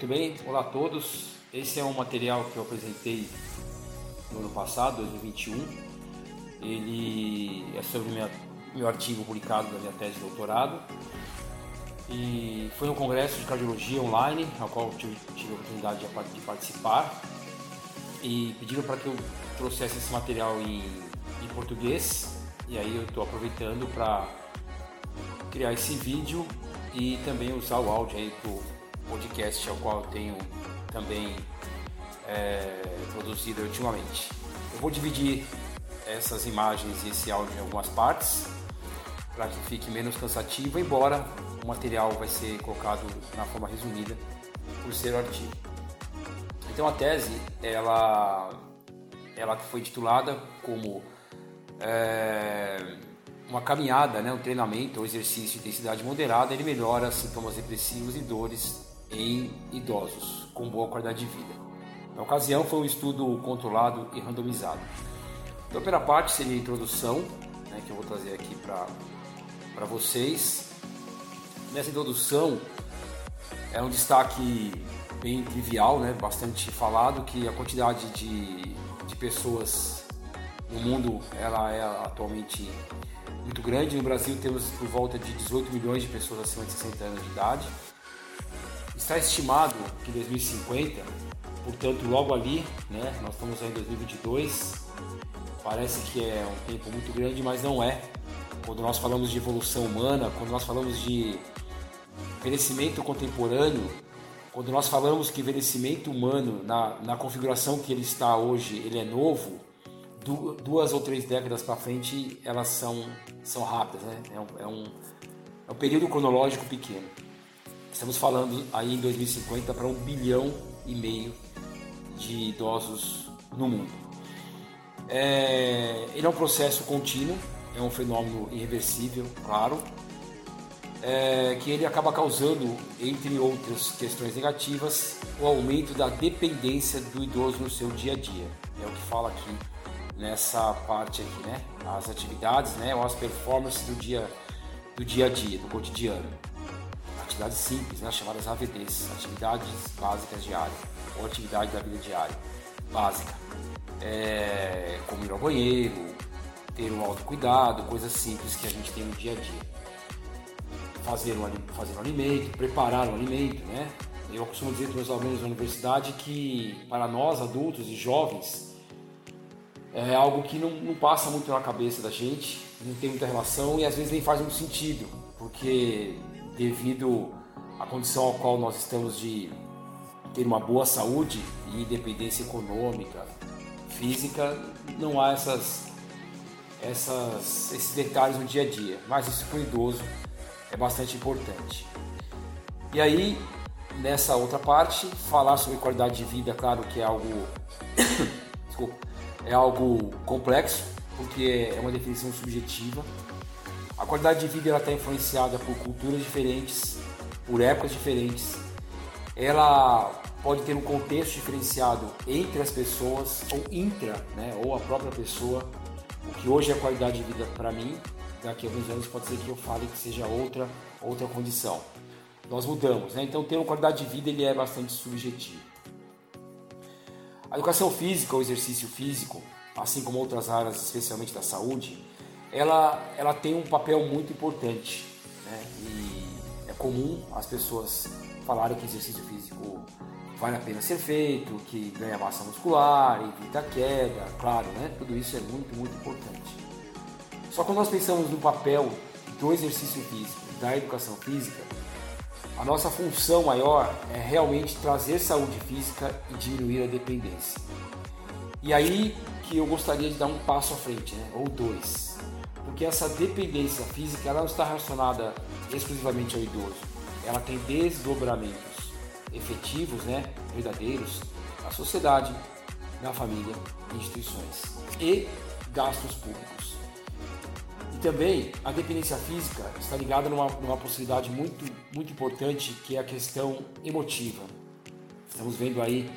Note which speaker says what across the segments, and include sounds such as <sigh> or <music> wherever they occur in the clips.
Speaker 1: Muito bem, olá a todos. Esse é um material que eu apresentei no ano passado, 2021. Ele é sobre minha, meu artigo publicado da minha tese de doutorado. E foi um congresso de cardiologia online, ao qual tive, tive a oportunidade de, de participar. E pediram para que eu trouxesse esse material em, em português. E aí eu estou aproveitando para criar esse vídeo e também usar o áudio aí para podcast ao qual eu tenho também é, produzido ultimamente. Eu vou dividir essas imagens e esse áudio em algumas partes para que fique menos cansativo, embora o material vai ser colocado na forma resumida por ser o artigo. Então a tese ela ela foi titulada como é, uma caminhada, né, um treinamento ou exercício de intensidade moderada, ele melhora sintomas depressivos e dores em idosos com boa qualidade de vida. Na ocasião foi um estudo controlado e randomizado. Então, pela parte seria a introdução, né, que eu vou trazer aqui para vocês. Nessa introdução é um destaque bem trivial, né, bastante falado, que a quantidade de, de pessoas no mundo ela é atualmente muito grande. No Brasil temos por volta de 18 milhões de pessoas acima de 60 anos de idade. Está estimado que em 2050, portanto logo ali, né, nós estamos em 2022, parece que é um tempo muito grande, mas não é. Quando nós falamos de evolução humana, quando nós falamos de envelhecimento contemporâneo, quando nós falamos que envelhecimento humano, na, na configuração que ele está hoje, ele é novo, duas ou três décadas para frente, elas são, são rápidas, né? É um, é, um, é um período cronológico pequeno. Estamos falando aí em 2050 para um bilhão e meio de idosos no mundo. É, ele é um processo contínuo, é um fenômeno irreversível, claro, é, que ele acaba causando, entre outras questões negativas, o aumento da dependência do idoso no seu dia a dia. É o que fala aqui nessa parte aqui, né? As atividades, né? Ou as performances do dia, do dia a dia, do cotidiano atividades simples, né, chamadas AVDs, atividades básicas diárias, ou atividade da vida diária, básica. É, como ir ao banheiro, ter um autocuidado, coisas simples que a gente tem no dia a dia. Fazer um, fazer um alimento, preparar um alimento, né? Eu costumo dizer para meus alunos na universidade que para nós adultos e jovens é algo que não, não passa muito na cabeça da gente, não tem muita relação e às vezes nem faz muito sentido, porque devido à condição ao qual nós estamos de ter uma boa saúde e independência econômica, física, não há essas, essas, esses detalhes no dia a dia. Mas isso para o idoso é bastante importante. E aí, nessa outra parte, falar sobre qualidade de vida, claro que é algo, <coughs> desculpa, é algo complexo, porque é uma definição subjetiva a qualidade de vida está influenciada por culturas diferentes, por épocas diferentes. Ela pode ter um contexto diferenciado entre as pessoas ou intra, né, ou a própria pessoa. O que hoje é qualidade de vida para mim, daqui a alguns anos pode ser que eu fale que seja outra outra condição. Nós mudamos, né? Então ter uma qualidade de vida ele é bastante subjetivo. A educação física, o exercício físico, assim como outras áreas, especialmente da saúde, ela, ela tem um papel muito importante. Né? E é comum as pessoas falarem que exercício físico vale a pena ser feito, que ganha massa muscular, evita queda, claro, né? tudo isso é muito, muito importante. Só quando nós pensamos no papel do exercício físico, da educação física, a nossa função maior é realmente trazer saúde física e diminuir a dependência. E aí que eu gostaria de dar um passo à frente, né? ou dois porque essa dependência física não está relacionada exclusivamente ao idoso. Ela tem desdobramentos efetivos, né, verdadeiros, na sociedade, na família, instituições e gastos públicos. E também a dependência física está ligada numa, numa possibilidade muito, muito importante que é a questão emotiva. Estamos vendo aí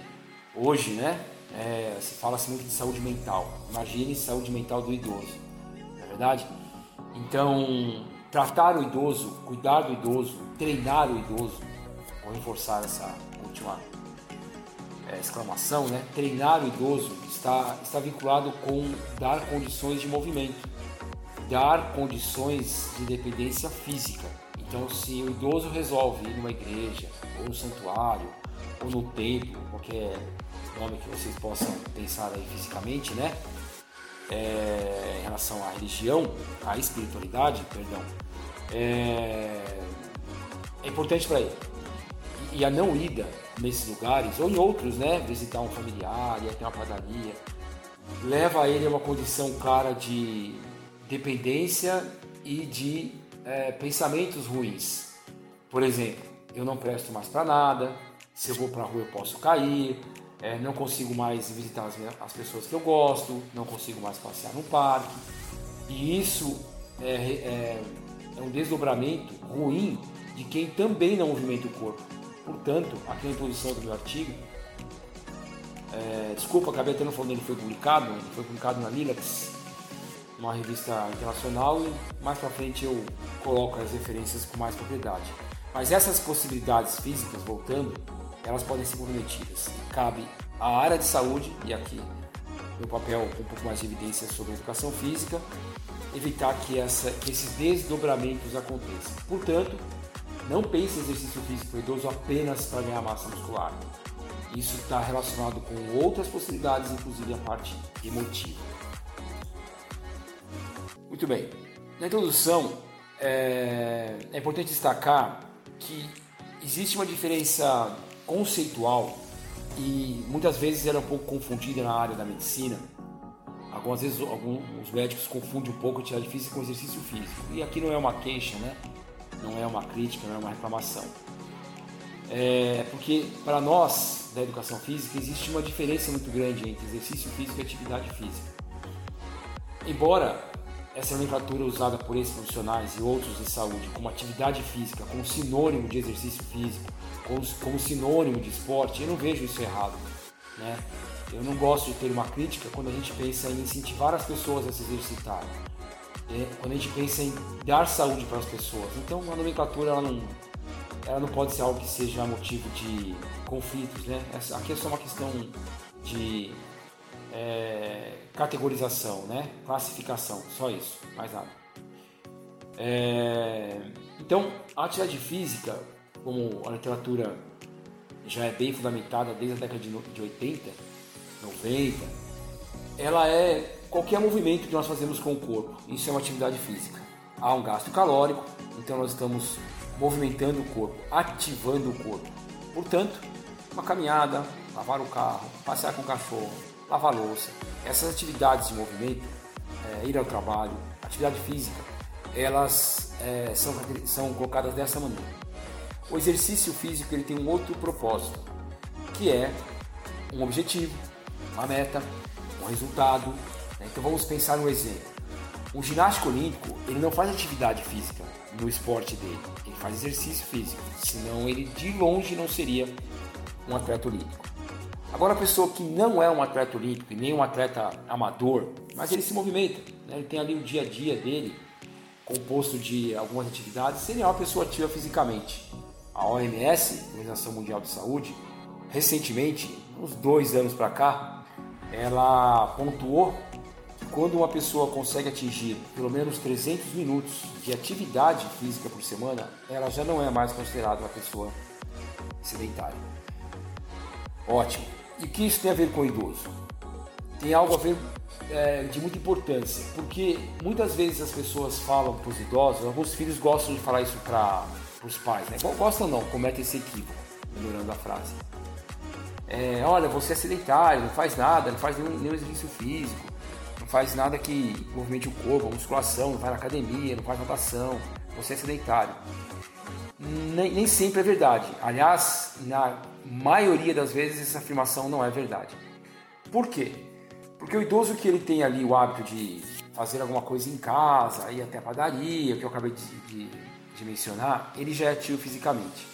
Speaker 1: hoje, né? É, se fala-se muito de saúde mental. Imagine saúde mental do idoso verdade? Então, tratar o idoso, cuidar do idoso, treinar o idoso, vou reforçar essa última é, exclamação, né? Treinar o idoso está, está vinculado com dar condições de movimento, dar condições de dependência física. Então, se o idoso resolve ir numa igreja, ou no santuário, ou no templo, qualquer nome que vocês possam pensar aí fisicamente, né? É, em relação à religião, à espiritualidade, perdão, é, é importante para ele. E a não ida nesses lugares, ou em outros, né? Visitar um familiar, ir até uma padaria, leva ele a uma condição clara de dependência e de é, pensamentos ruins. Por exemplo, eu não presto mais para nada, se eu vou para a rua eu posso cair, é, não consigo mais visitar as, as, pessoas que eu gosto, não consigo mais passear no parque. E isso é, é, é um desdobramento ruim de quem também não movimenta o corpo. Portanto, aqui na introdução do meu artigo, é, desculpa, acabei até não falando, ele foi publicado, ele foi publicado na Lilacs, uma revista internacional, e mais para frente eu coloco as referências com mais propriedade. Mas essas possibilidades físicas, voltando, elas podem ser comprometidas. Cabe à área de saúde, e aqui meu papel com um pouco mais de evidência sobre a educação física, evitar que, essa, que esses desdobramentos aconteçam. Portanto, não pense exercício físico idoso apenas para ganhar massa muscular. Isso está relacionado com outras possibilidades, inclusive a parte emotiva. Muito bem. Na introdução, é, é importante destacar que existe uma diferença conceitual e muitas vezes era um pouco confundida na área da medicina. Algumas vezes alguns médicos confundem um pouco atividade física com exercício físico. E aqui não é uma queixa, né? Não é uma crítica, não é uma reclamação. É porque para nós da educação física existe uma diferença muito grande entre exercício físico e atividade física. Embora essa nomenclatura usada por esses profissionais e outros de saúde como atividade física, como sinônimo de exercício físico, como, como sinônimo de esporte, eu não vejo isso errado. Né? Eu não gosto de ter uma crítica quando a gente pensa em incentivar as pessoas a se exercitar, é, quando a gente pensa em dar saúde para as pessoas. Então a nomenclatura ela não, ela não pode ser algo que seja motivo de conflitos. Né? Aqui é só uma questão de é, categorização, né? classificação, só isso, mais nada. É, então, a atividade física, como a literatura já é bem fundamentada desde a década de 80, 90, ela é qualquer movimento que nós fazemos com o corpo. Isso é uma atividade física. Há um gasto calórico, então nós estamos movimentando o corpo, ativando o corpo. Portanto, uma caminhada, lavar o carro, passear com o cachorro, lavar louça. Essas atividades de movimento, é, ir ao trabalho, atividade física, elas é, são, são colocadas dessa maneira. O exercício físico ele tem um outro propósito, que é um objetivo, uma meta, um resultado. Né? Então vamos pensar um exemplo. Um ginástico olímpico ele não faz atividade física no esporte dele, ele faz exercício físico, senão ele de longe não seria um atleta olímpico. Agora, a pessoa que não é um atleta olímpico e nem um atleta amador, mas ele se movimenta, né? ele tem ali o dia a dia dele, composto de algumas atividades, ele é uma pessoa ativa fisicamente. A OMS, Organização Mundial de Saúde, recentemente, uns dois anos para cá, ela pontuou que quando uma pessoa consegue atingir pelo menos 300 minutos de atividade física por semana, ela já não é mais considerada uma pessoa sedentária. Ótimo. E que isso tem a ver com o idoso? Tem algo a ver é, de muita importância, porque muitas vezes as pessoas falam para os idosos, alguns filhos gostam de falar isso para os pais, né? Gostam não, cometem esse equívoco, melhorando a frase. É, olha, você é sedentário, não faz nada, não faz nenhum, nenhum exercício físico, não faz nada que movimente o corpo, musculação, não vai na academia, não faz natação, você é sedentário. Nem, nem sempre é verdade. Aliás, na maioria das vezes essa afirmação não é verdade. Por quê? Porque o idoso que ele tem ali o hábito de fazer alguma coisa em casa, ir até a padaria, que eu acabei de, de, de mencionar, ele já é ativo fisicamente.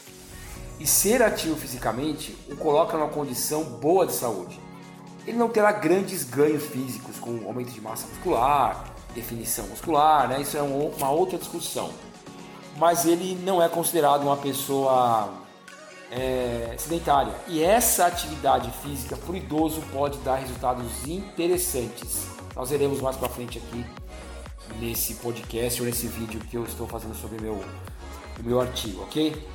Speaker 1: E ser ativo fisicamente o coloca numa condição boa de saúde. Ele não terá grandes ganhos físicos, com aumento de massa muscular, definição muscular, né? isso é uma outra discussão. Mas ele não é considerado uma pessoa é, sedentária. E essa atividade física para o idoso pode dar resultados interessantes. Nós veremos mais para frente aqui nesse podcast ou nesse vídeo que eu estou fazendo sobre meu, o meu artigo, ok?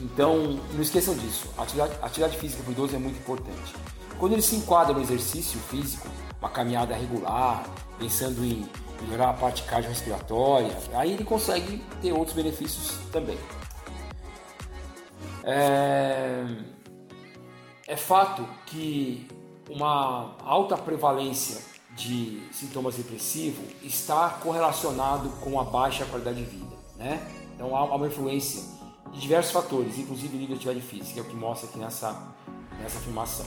Speaker 1: Então, não esqueçam disso. Atividade, atividade física para o idoso é muito importante. Quando ele se enquadra no exercício físico, uma caminhada regular, pensando em melhorar a parte cardiorrespiratória, aí ele consegue ter outros benefícios também. É, é fato que uma alta prevalência de sintomas depressivos está correlacionado com a baixa qualidade de vida, né? Então há uma influência de diversos fatores, inclusive nível de atividade física, é o que mostra aqui nessa, nessa afirmação.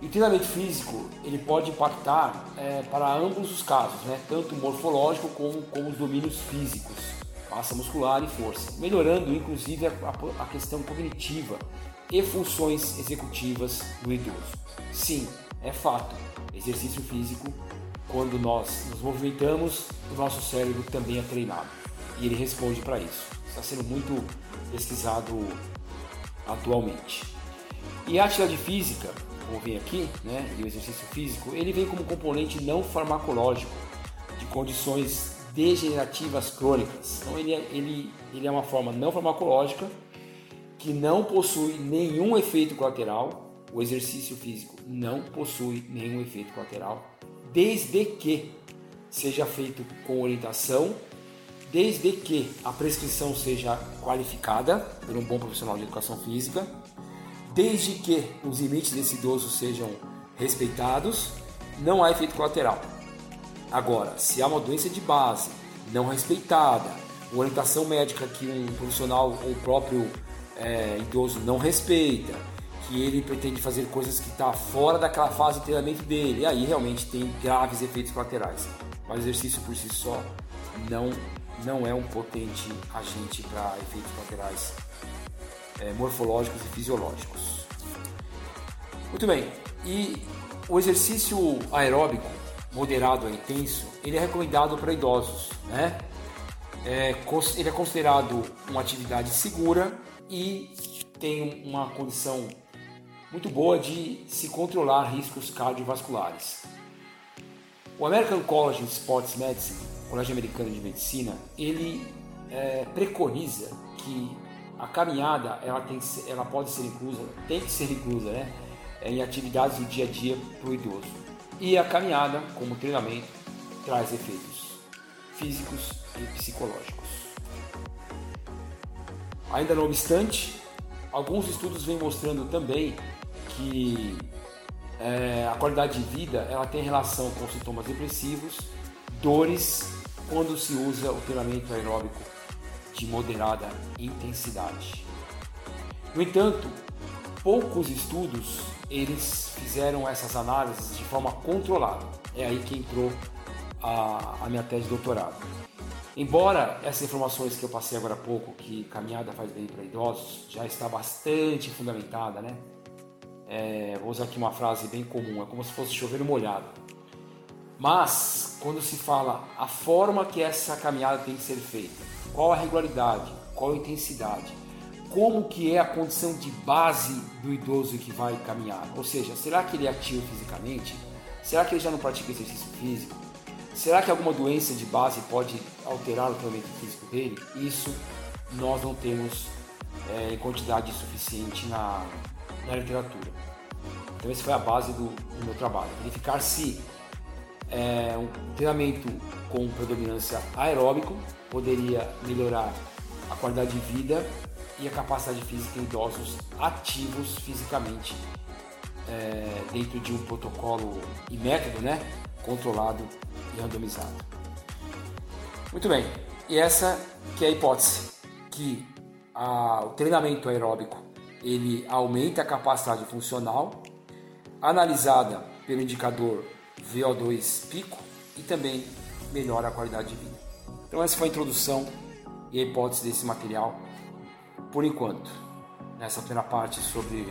Speaker 1: E o treinamento físico ele pode impactar é, para ambos os casos, né? tanto morfológico como, como os domínios físicos, massa muscular e força, melhorando inclusive a, questão cognitiva e funções executivas do idoso. Sim, é fato, exercício físico, quando nós nos movimentamos, o nosso cérebro também é treinado e ele responde para isso. Está sendo muito pesquisado atualmente. E a atividade física, como vem aqui, né, e o exercício físico, ele vem como componente não farmacológico de condições degenerativas crônicas. Então ele é, ele, ele é uma forma não farmacológica que não possui nenhum efeito colateral. O exercício físico não possui nenhum efeito colateral, desde que seja feito com orientação, desde que a prescrição seja qualificada por um bom profissional de educação física, desde que os limites desse idoso sejam respeitados, não há efeito colateral. Agora, se há uma doença de base não respeitada, orientação médica que um profissional ou próprio é, idoso não respeita, que ele pretende fazer coisas que está fora daquela fase de treinamento dele, aí realmente tem graves efeitos colaterais. Mas o exercício por si só não, não é um potente agente para efeitos colaterais é, morfológicos e fisiológicos. Muito bem, e o exercício aeróbico moderado a intenso, ele é recomendado para idosos, né? É, ele é considerado uma atividade segura e tem uma condição muito boa de se controlar riscos cardiovasculares. O American College of Sports Medicine, Colégio Americano de Medicina, ele é, preconiza que a caminhada ela, tem ela pode ser inclusa, tem que ser inclusa né, em atividades do dia a dia para o idoso. E a caminhada, como treinamento, traz efeitos físicos e psicológicos. Ainda não obstante, alguns estudos vêm mostrando também que é, a qualidade de vida ela tem relação com sintomas depressivos, dores, quando se usa o treinamento aeróbico de moderada intensidade. No entanto, poucos estudos eles fizeram essas análises de forma controlada. É aí que entrou a, a minha tese de doutorado. Embora essas informações que eu passei agora há pouco, que caminhada faz bem para idosos, já está bastante fundamentada, né? É, vou usar aqui uma frase bem comum, é como se fosse chover molhado. Mas, quando se fala a forma que essa caminhada tem que ser feita, qual a regularidade, qual a intensidade, como que é a condição de base do idoso que vai caminhar. Ou seja, será que ele é ativo fisicamente? Será que ele já não pratica exercício físico? Será que alguma doença de base pode alterar o treinamento físico dele? Isso nós não temos é, quantidade suficiente na, na literatura. Então essa foi a base do, do meu trabalho. Verificar se é, um treinamento com predominância aeróbico poderia melhorar a qualidade de vida e a capacidade física em idosos ativos fisicamente é, dentro de um protocolo e método né, controlado e randomizado. Muito bem, e essa que é a hipótese que a, o treinamento aeróbico ele aumenta a capacidade funcional, analisada pelo indicador VO2 pico e também melhora a qualidade de vida. Então essa foi a introdução e a hipótese desse material por enquanto, nessa primeira parte sobre